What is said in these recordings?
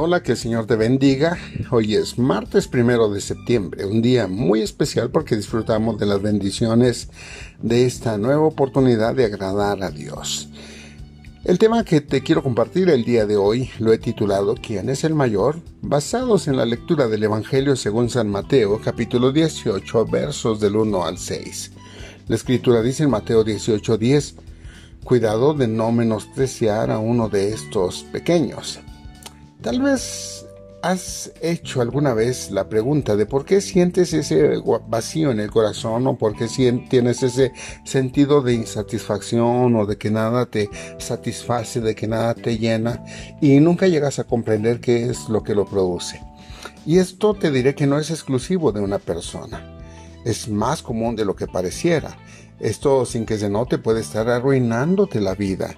Hola, que el Señor te bendiga. Hoy es martes primero de septiembre, un día muy especial porque disfrutamos de las bendiciones de esta nueva oportunidad de agradar a Dios. El tema que te quiero compartir el día de hoy lo he titulado ¿Quién es el mayor? basados en la lectura del Evangelio según San Mateo, capítulo 18, versos del 1 al 6. La escritura dice en Mateo 18, 10, Cuidado de no menospreciar a uno de estos pequeños. Tal vez has hecho alguna vez la pregunta de por qué sientes ese vacío en el corazón o por qué tienes ese sentido de insatisfacción o de que nada te satisface, de que nada te llena y nunca llegas a comprender qué es lo que lo produce. Y esto te diré que no es exclusivo de una persona. Es más común de lo que pareciera. Esto sin que se note puede estar arruinándote la vida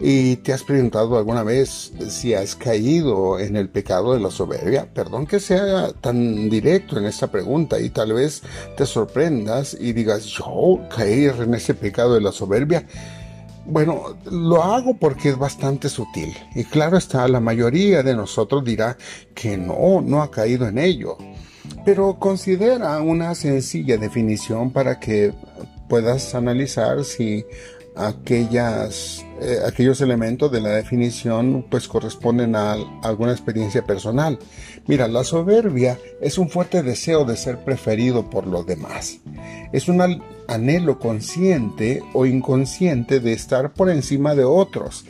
¿Y te has preguntado alguna vez si has caído en el pecado de la soberbia? Perdón que sea tan directo en esta pregunta y tal vez te sorprendas y digas, yo caer en ese pecado de la soberbia. Bueno, lo hago porque es bastante sutil. Y claro está, la mayoría de nosotros dirá que no, no ha caído en ello. Pero considera una sencilla definición para que puedas analizar si aquellas, eh, aquellos elementos de la definición pues corresponden a, alguna experiencia personal. Mira, la soberbia es un fuerte deseo de ser preferido por los demás. Es un anhelo consciente o inconsciente de estar por encima de otros,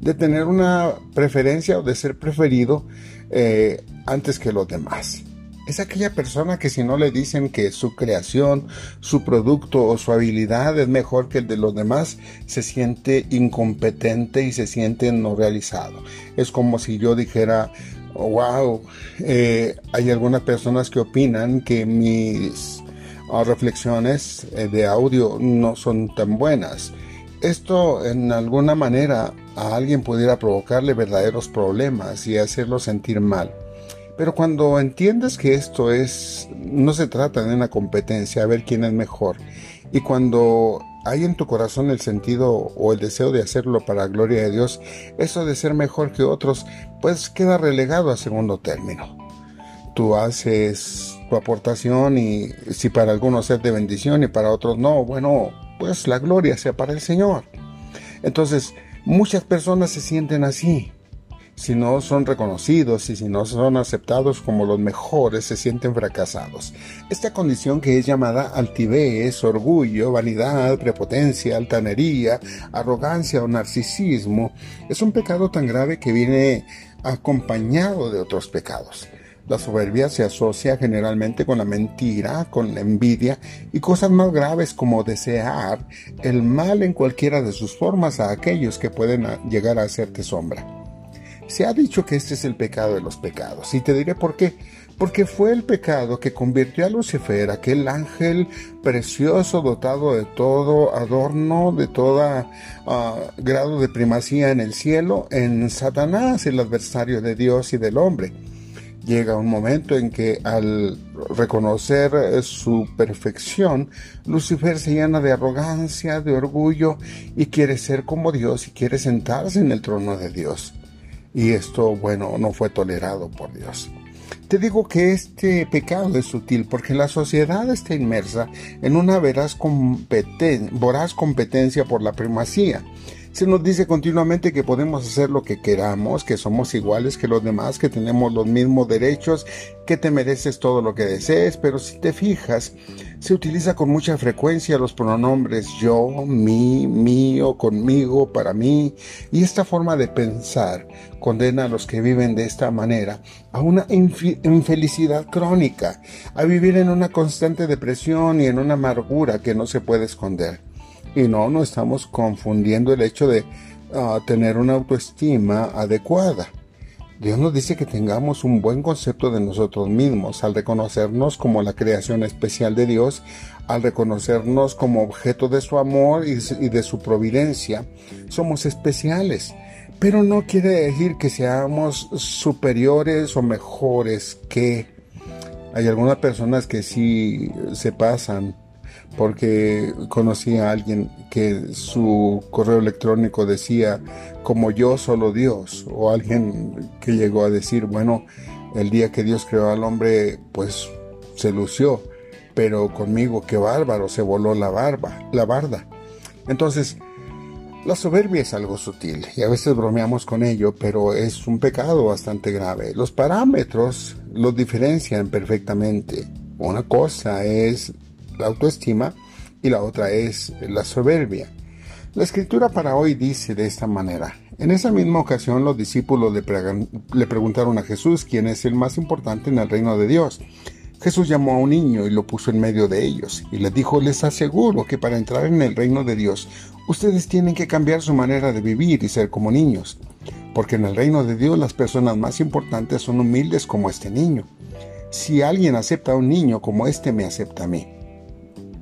de tener una preferencia o de ser preferido eh, antes que los demás es aquella persona que si no le dicen que su creación, su producto o su habilidad es mejor que el de los demás, se siente incompetente y se siente no realizado. Es como si yo dijera, wow, eh, hay algunas personas que opinan que mis ah, reflexiones eh, de audio no son tan buenas. Esto en alguna manera a alguien pudiera provocarle verdaderos problemas y hacerlo sentir mal. Pero cuando entiendes que esto es, no se trata de una competencia, a ver quién es mejor, y cuando hay en tu corazón el sentido o el deseo de hacerlo para la gloria de Dios, eso de ser mejor que otros, pues queda relegado a segundo término. Tú haces tu aportación y si para algunos es de bendición y para otros no, bueno, pues la gloria sea para el Señor. Entonces, muchas personas se sienten así, si no son reconocidos y si no son aceptados como los mejores, se sienten fracasados. Esta condición que es llamada altivez, orgullo, vanidad, prepotencia, altanería, arrogancia o narcisismo, es un pecado tan grave que viene acompañado de otros pecados. La soberbia se asocia generalmente con la mentira, con la envidia y cosas más graves como desear el mal en cualquiera de sus formas a aquellos que pueden llegar a hacerte sombra. Se ha dicho que este es el pecado de los pecados, y te diré por qué. Porque fue el pecado que convirtió a Lucifer, aquel ángel precioso, dotado de todo adorno, de todo ah, grado de primacía en el cielo, en Satanás, el adversario de Dios y del hombre. Llega un momento en que al reconocer su perfección, Lucifer se llena de arrogancia, de orgullo y quiere ser como Dios y quiere sentarse en el trono de Dios y esto, bueno, no fue tolerado por Dios. Te digo que este pecado es sutil porque la sociedad está inmersa en una veraz voraz competencia por la primacía se nos dice continuamente que podemos hacer lo que queramos, que somos iguales que los demás, que tenemos los mismos derechos, que te mereces todo lo que desees, pero si te fijas, se utiliza con mucha frecuencia los pronombres yo, mi, mío, conmigo, para mí, y esta forma de pensar condena a los que viven de esta manera a una infelicidad crónica, a vivir en una constante depresión y en una amargura que no se puede esconder. Y no, no estamos confundiendo el hecho de ah, tener una autoestima adecuada. Dios nos dice que tengamos un buen concepto de nosotros mismos al reconocernos como la creación especial de Dios, al reconocernos como objeto de su amor y de su providencia. Somos especiales, pero no quiere decir que seamos superiores o mejores que... Hay algunas personas que sí se pasan porque conocí a alguien que su correo electrónico decía como yo solo Dios o alguien que llegó a decir bueno el día que Dios creó al hombre pues se lució pero conmigo qué bárbaro se voló la barba la barda entonces la soberbia es algo sutil y a veces bromeamos con ello, pero es un pecado bastante grave. Los parámetros los diferencian perfectamente. Una cosa es la autoestima y la otra es la soberbia. La escritura para hoy dice de esta manera. En esa misma ocasión los discípulos le, le preguntaron a Jesús quién es el más importante en el reino de Dios. Jesús llamó a un niño y lo puso en medio de ellos y les dijo, les aseguro que para entrar en el reino de Dios ustedes tienen que cambiar su manera de vivir y ser como niños, porque en el reino de Dios las personas más importantes son humildes como este niño. Si alguien acepta a un niño como este me acepta a mí.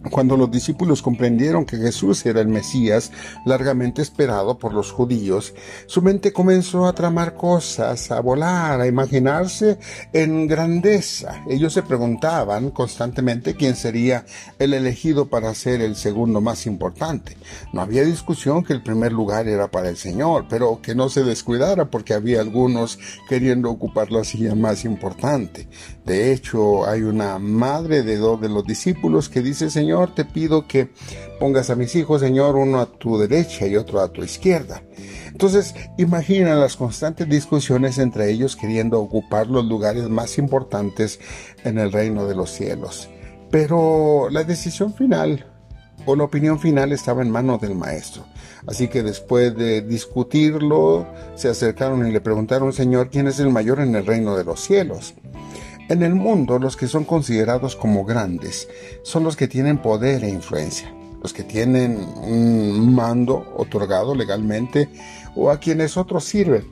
Cuando los discípulos comprendieron que Jesús era el Mesías largamente esperado por los judíos, su mente comenzó a tramar cosas, a volar, a imaginarse en grandeza. Ellos se preguntaban constantemente quién sería el elegido para ser el segundo más importante. No había discusión que el primer lugar era para el Señor, pero que no se descuidara porque había algunos queriendo ocupar la silla más importante. De hecho, hay una madre de dos de los discípulos que dice, Señor, te pido que pongas a mis hijos, Señor, uno a tu derecha y otro a tu izquierda. Entonces, imagina las constantes discusiones entre ellos queriendo ocupar los lugares más importantes en el reino de los cielos. Pero la decisión final o la opinión final estaba en manos del maestro. Así que después de discutirlo, se acercaron y le preguntaron, Señor, ¿quién es el mayor en el reino de los cielos? En el mundo, los que son considerados como grandes son los que tienen poder e influencia, los que tienen un mando otorgado legalmente o a quienes otros sirven.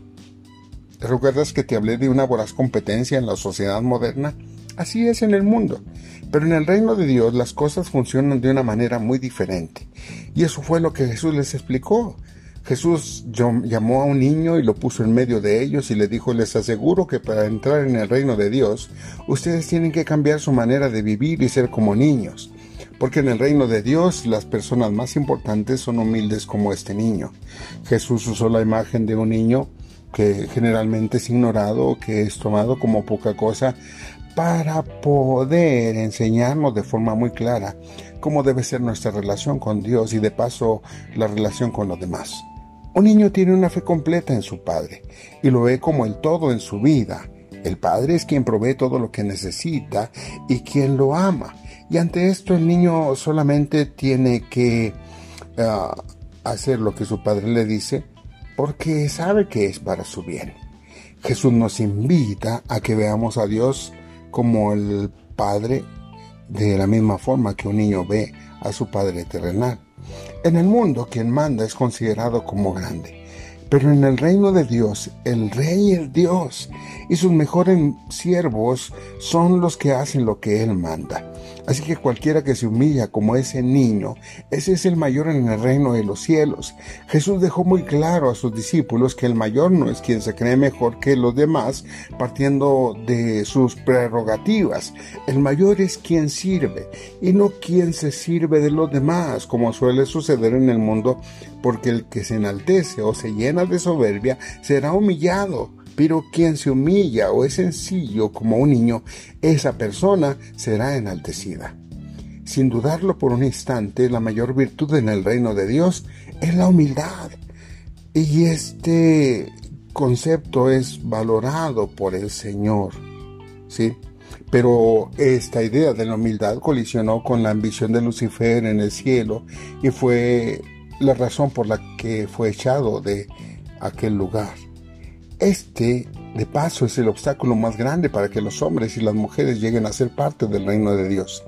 ¿Recuerdas que te hablé de una voraz competencia en la sociedad moderna? Así es en el mundo. Pero en el reino de Dios las cosas funcionan de una manera muy diferente. Y eso fue lo que Jesús les explicó. Jesús llamó a un niño y lo puso en medio de ellos y le dijo, les aseguro que para entrar en el reino de Dios, ustedes tienen que cambiar su manera de vivir y ser como niños. Porque en el reino de Dios las personas más importantes son humildes como este niño. Jesús usó la imagen de un niño que generalmente es ignorado que es tomado como poca cosa para poder enseñarnos de forma muy clara cómo debe ser nuestra relación con Dios y de paso la relación con los demás. Un niño tiene una fe completa en su padre y lo ve como el todo en su vida. El padre es quien provee todo lo que necesita y quien lo ama. Y ante esto el niño solamente tiene que ah, hacer lo que su padre le dice porque sabe que es para su bien. Jesús nos invita a que veamos a Dios como el Padre de la misma forma que un niño ve a su Padre terrenal. En el mundo quien manda es considerado como grande, pero en el reino de Dios el rey es Dios y sus mejores siervos son los que hacen lo que Él manda. Así que cualquiera que se humilla como ese niño, ese es el mayor en el reino de los cielos. Jesús dejó muy claro a sus discípulos que el mayor no es quien se cree mejor que los demás, partiendo de sus prerrogativas. El mayor es quien sirve y no quien se sirve de los demás, como suele suceder en el mundo, porque el que se enaltece o se llena de soberbia será humillado pero quien se humilla o es sencillo como un niño, esa persona será enaltecida. Sin dudarlo por un instante, la mayor virtud en el reino de Dios es la humildad. Y este concepto es valorado por el Señor. ¿Sí? Pero esta idea de la humildad colisionó con la ambición de Lucifer en el cielo y fue la razón por la que fue echado de aquel lugar. Este, de paso, es el obstáculo más grande para que los hombres y las mujeres lleguen a ser parte del reino de Dios.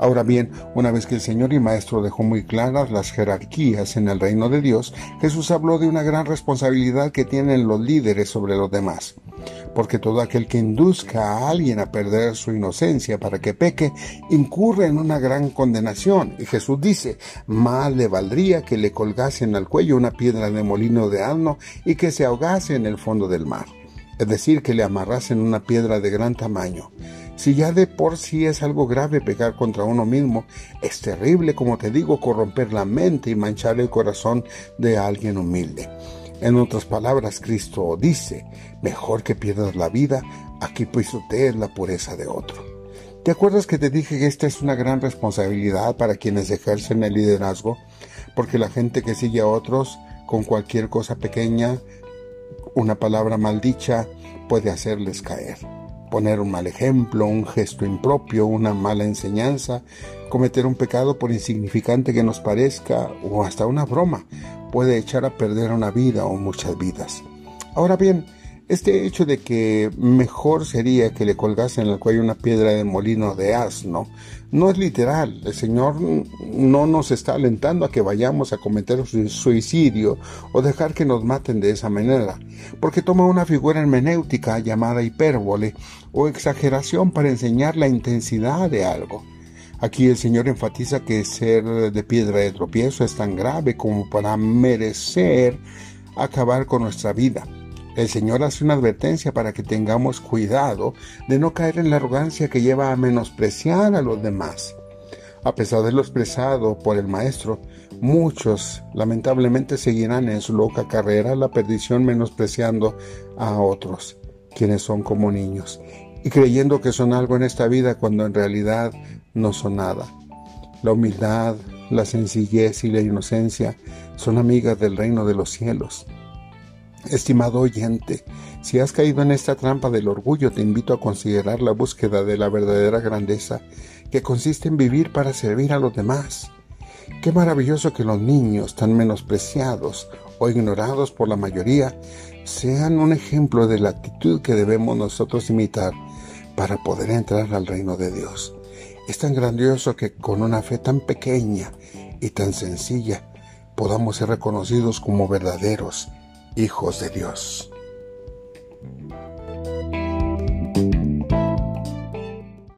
Ahora bien, una vez que el Señor y Maestro dejó muy claras las jerarquías en el reino de Dios, Jesús habló de una gran responsabilidad que tienen los líderes sobre los demás. Porque todo aquel que induzca a alguien a perder su inocencia para que peque, incurre en una gran condenación. Y Jesús dice, más le valdría que le colgasen al cuello una piedra de molino de asno y que se ahogase en el fondo del mar. Es decir, que le amarrasen una piedra de gran tamaño Si ya de por sí es algo grave pecar contra uno mismo, es terrible, como te digo, corromper la mente y manchar el corazón de alguien humilde. En otras palabras, Cristo dice, mejor que pierdas la vida a que pisotees la pureza de otro. ¿Te acuerdas que te dije que esta es una gran responsabilidad para quienes ejercen el liderazgo? Porque la gente que sigue a otros con cualquier cosa pequeña, una palabra maldicha, puede hacerles caer poner un mal ejemplo, un gesto impropio, una mala enseñanza, cometer un pecado por insignificante que nos parezca o hasta una broma puede echar a perder una vida o muchas vidas. Ahora bien, este hecho de que mejor sería que le colgasen en el cuello una piedra de molino de asno no es literal. El Señor no nos está alentando a que vayamos a cometer suicidio o dejar que nos maten de esa manera, porque toma una figura hermenéutica llamada hipérbole o exageración para enseñar la intensidad de algo. Aquí el Señor enfatiza que ser de piedra de tropiezo es tan grave como para merecer acabar con nuestra vida. El Señor hace una advertencia para que tengamos cuidado de no caer en la arrogancia que lleva a menospreciar a los demás. A pesar de lo expresado por el Maestro, muchos lamentablemente seguirán en su loca carrera la perdición menospreciando a otros, quienes son como niños, y creyendo que son algo en esta vida cuando en realidad no son nada. La humildad, la sencillez y la inocencia son amigas del reino de los cielos. Estimado oyente, si has caído en esta trampa del orgullo, te invito a considerar la búsqueda de la verdadera grandeza, que consiste en vivir para servir a los demás. Qué maravilloso que los niños, tan menospreciados o ignorados por la mayoría, sean un ejemplo de la actitud que debemos nosotros imitar para poder entrar al reino de Dios. Es tan grandioso que con una fe tan pequeña y tan sencilla podamos ser reconocidos como verdaderos hijos de Dios.